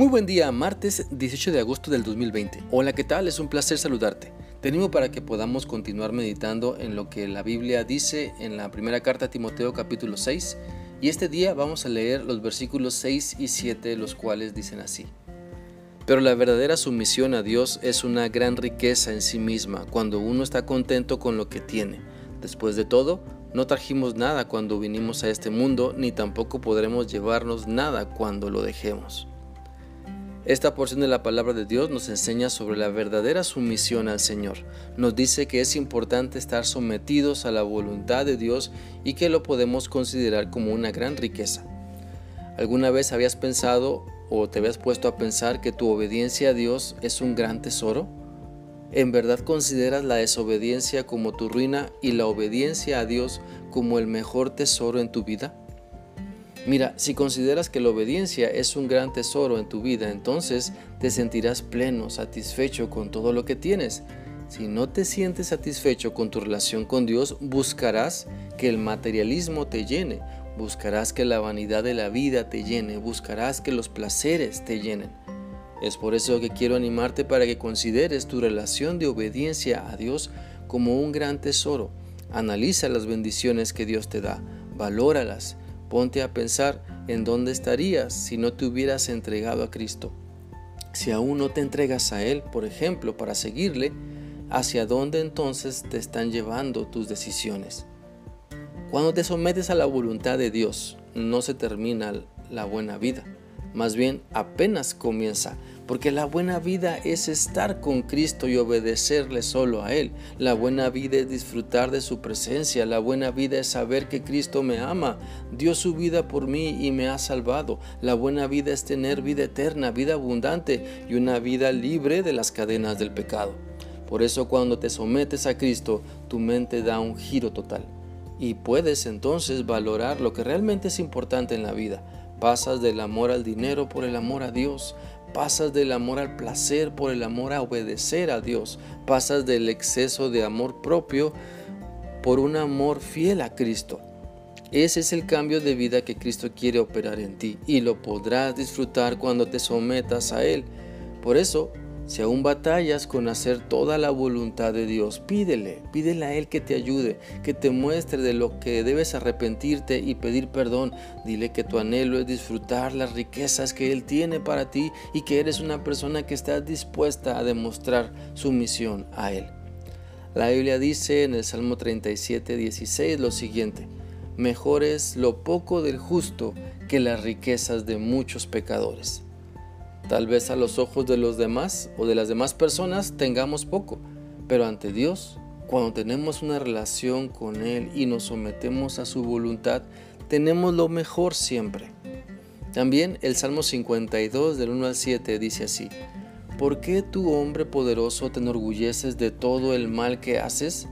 Muy buen día, martes 18 de agosto del 2020. Hola, ¿qué tal? Es un placer saludarte. Te animo para que podamos continuar meditando en lo que la Biblia dice en la primera carta a Timoteo capítulo 6 y este día vamos a leer los versículos 6 y 7 los cuales dicen así. Pero la verdadera sumisión a Dios es una gran riqueza en sí misma cuando uno está contento con lo que tiene. Después de todo, no trajimos nada cuando vinimos a este mundo, ni tampoco podremos llevarnos nada cuando lo dejemos. Esta porción de la palabra de Dios nos enseña sobre la verdadera sumisión al Señor. Nos dice que es importante estar sometidos a la voluntad de Dios y que lo podemos considerar como una gran riqueza. ¿Alguna vez habías pensado o te habías puesto a pensar que tu obediencia a Dios es un gran tesoro? ¿En verdad consideras la desobediencia como tu ruina y la obediencia a Dios como el mejor tesoro en tu vida? Mira, si consideras que la obediencia es un gran tesoro en tu vida, entonces te sentirás pleno, satisfecho con todo lo que tienes. Si no te sientes satisfecho con tu relación con Dios, buscarás que el materialismo te llene, buscarás que la vanidad de la vida te llene, buscarás que los placeres te llenen. Es por eso que quiero animarte para que consideres tu relación de obediencia a Dios como un gran tesoro. Analiza las bendiciones que Dios te da, valóralas, ponte a pensar en dónde estarías si no te hubieras entregado a Cristo. Si aún no te entregas a Él, por ejemplo, para seguirle, ¿hacia dónde entonces te están llevando tus decisiones? Cuando te sometes a la voluntad de Dios, no se termina la buena vida más bien apenas comienza, porque la buena vida es estar con Cristo y obedecerle solo a Él. La buena vida es disfrutar de su presencia, la buena vida es saber que Cristo me ama, dio su vida por mí y me ha salvado. La buena vida es tener vida eterna, vida abundante y una vida libre de las cadenas del pecado. Por eso cuando te sometes a Cristo, tu mente da un giro total y puedes entonces valorar lo que realmente es importante en la vida Pasas del amor al dinero por el amor a Dios. Pasas del amor al placer por el amor a obedecer a Dios. Pasas del exceso de amor propio por un amor fiel a Cristo. Ese es el cambio de vida que Cristo quiere operar en ti y lo podrás disfrutar cuando te sometas a Él. Por eso, si aún batallas con hacer toda la voluntad de Dios, pídele, pídele a Él que te ayude, que te muestre de lo que debes arrepentirte y pedir perdón. Dile que tu anhelo es disfrutar las riquezas que Él tiene para ti y que eres una persona que está dispuesta a demostrar su misión a Él. La Biblia dice en el Salmo 37, 16 lo siguiente, mejor es lo poco del justo que las riquezas de muchos pecadores. Tal vez a los ojos de los demás o de las demás personas tengamos poco, pero ante Dios, cuando tenemos una relación con Él y nos sometemos a su voluntad, tenemos lo mejor siempre. También el Salmo 52 del 1 al 7 dice así, ¿por qué tú hombre poderoso te enorgulleces de todo el mal que haces?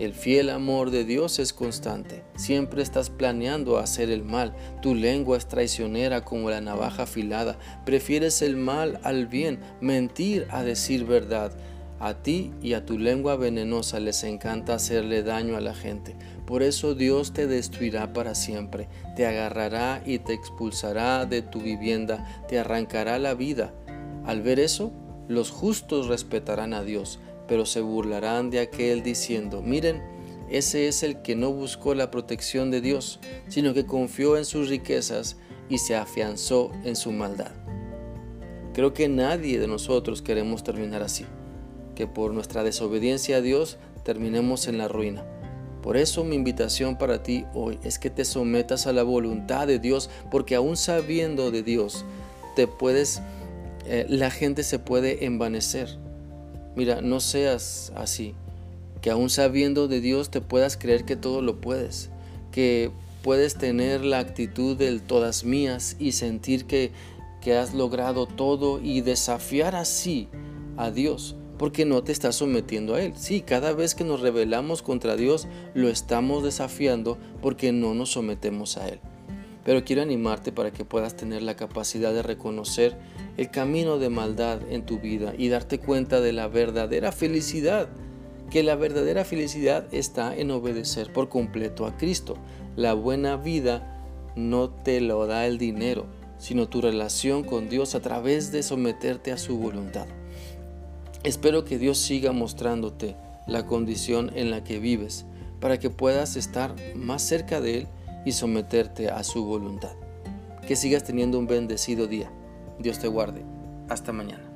El fiel amor de Dios es constante. Siempre estás planeando hacer el mal. Tu lengua es traicionera como la navaja afilada. Prefieres el mal al bien, mentir a decir verdad. A ti y a tu lengua venenosa les encanta hacerle daño a la gente. Por eso Dios te destruirá para siempre. Te agarrará y te expulsará de tu vivienda. Te arrancará la vida. Al ver eso, los justos respetarán a Dios pero se burlarán de aquel diciendo, miren, ese es el que no buscó la protección de Dios, sino que confió en sus riquezas y se afianzó en su maldad. Creo que nadie de nosotros queremos terminar así, que por nuestra desobediencia a Dios terminemos en la ruina. Por eso mi invitación para ti hoy es que te sometas a la voluntad de Dios, porque aún sabiendo de Dios, te puedes, eh, la gente se puede envanecer Mira, no seas así, que aún sabiendo de Dios te puedas creer que todo lo puedes, que puedes tener la actitud del todas mías y sentir que, que has logrado todo y desafiar así a Dios, porque no te estás sometiendo a Él. Sí, cada vez que nos rebelamos contra Dios, lo estamos desafiando porque no nos sometemos a Él. Pero quiero animarte para que puedas tener la capacidad de reconocer el camino de maldad en tu vida y darte cuenta de la verdadera felicidad, que la verdadera felicidad está en obedecer por completo a Cristo. La buena vida no te lo da el dinero, sino tu relación con Dios a través de someterte a su voluntad. Espero que Dios siga mostrándote la condición en la que vives para que puedas estar más cerca de Él y someterte a su voluntad. Que sigas teniendo un bendecido día. Dios te guarde. Hasta mañana.